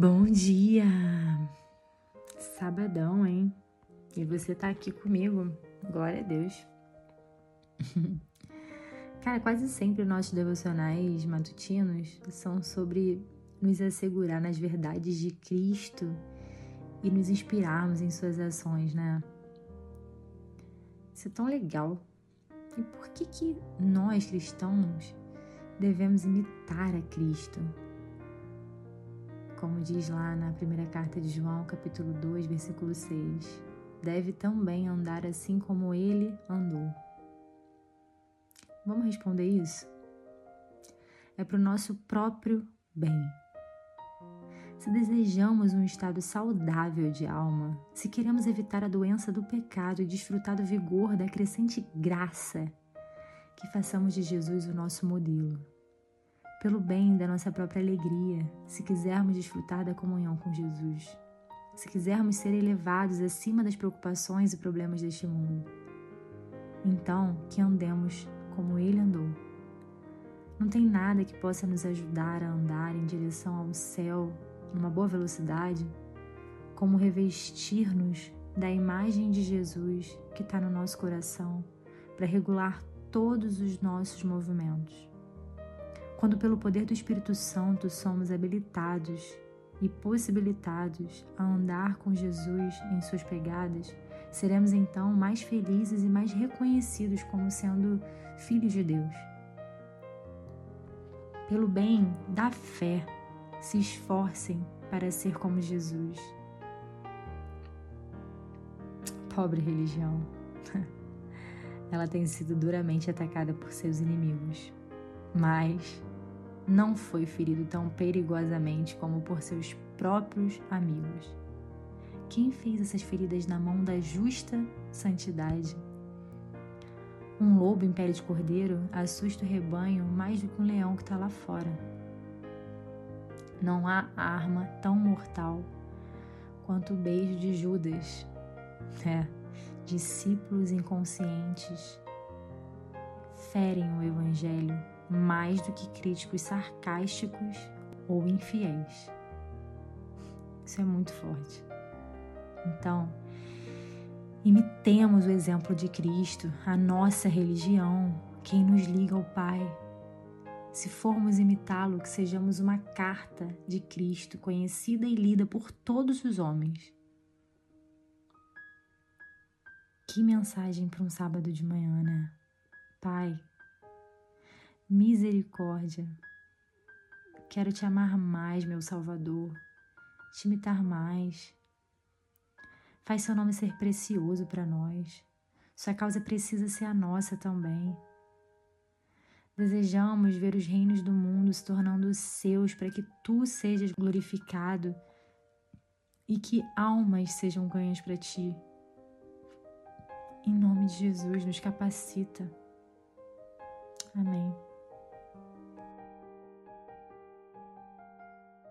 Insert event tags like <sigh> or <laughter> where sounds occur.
Bom dia! Sabadão, hein? E você tá aqui comigo. Glória a Deus. <laughs> Cara, quase sempre nossos devocionais matutinos são sobre nos assegurar nas verdades de Cristo e nos inspirarmos em suas ações, né? Isso é tão legal. E por que que nós cristãos devemos imitar a Cristo? Como diz lá na primeira carta de João, capítulo 2, versículo 6, deve também andar assim como ele andou. Vamos responder isso? É para o nosso próprio bem. Se desejamos um estado saudável de alma, se queremos evitar a doença do pecado e desfrutar do vigor da crescente graça, que façamos de Jesus o nosso modelo pelo bem da nossa própria alegria, se quisermos desfrutar da comunhão com Jesus, se quisermos ser elevados acima das preocupações e problemas deste mundo. Então, que andemos como Ele andou. Não tem nada que possa nos ajudar a andar em direção ao céu numa boa velocidade, como revestir-nos da imagem de Jesus que está no nosso coração para regular todos os nossos movimentos. Quando, pelo poder do Espírito Santo, somos habilitados e possibilitados a andar com Jesus em suas pegadas, seremos então mais felizes e mais reconhecidos como sendo filhos de Deus. Pelo bem da fé, se esforcem para ser como Jesus. Pobre religião. <laughs> Ela tem sido duramente atacada por seus inimigos, mas não foi ferido tão perigosamente como por seus próprios amigos. Quem fez essas feridas na mão da justa santidade? Um lobo em pele de cordeiro assusta o rebanho mais do que um leão que está lá fora. Não há arma tão mortal quanto o beijo de Judas. <laughs> É, discípulos inconscientes ferem o Evangelho mais do que críticos sarcásticos ou infiéis. Isso é muito forte. Então, imitemos o exemplo de Cristo, a nossa religião, quem nos liga ao Pai. Se formos imitá-lo, que sejamos uma carta de Cristo conhecida e lida por todos os homens. Que mensagem para um sábado de manhã, né? Pai, misericórdia. Quero te amar mais, meu Salvador, te imitar mais. Faz seu nome ser precioso para nós. Sua causa precisa ser a nossa também. Desejamos ver os reinos do mundo se tornando seus para que tu sejas glorificado e que almas sejam ganhas para ti. Em nome de Jesus, nos capacita. Amém.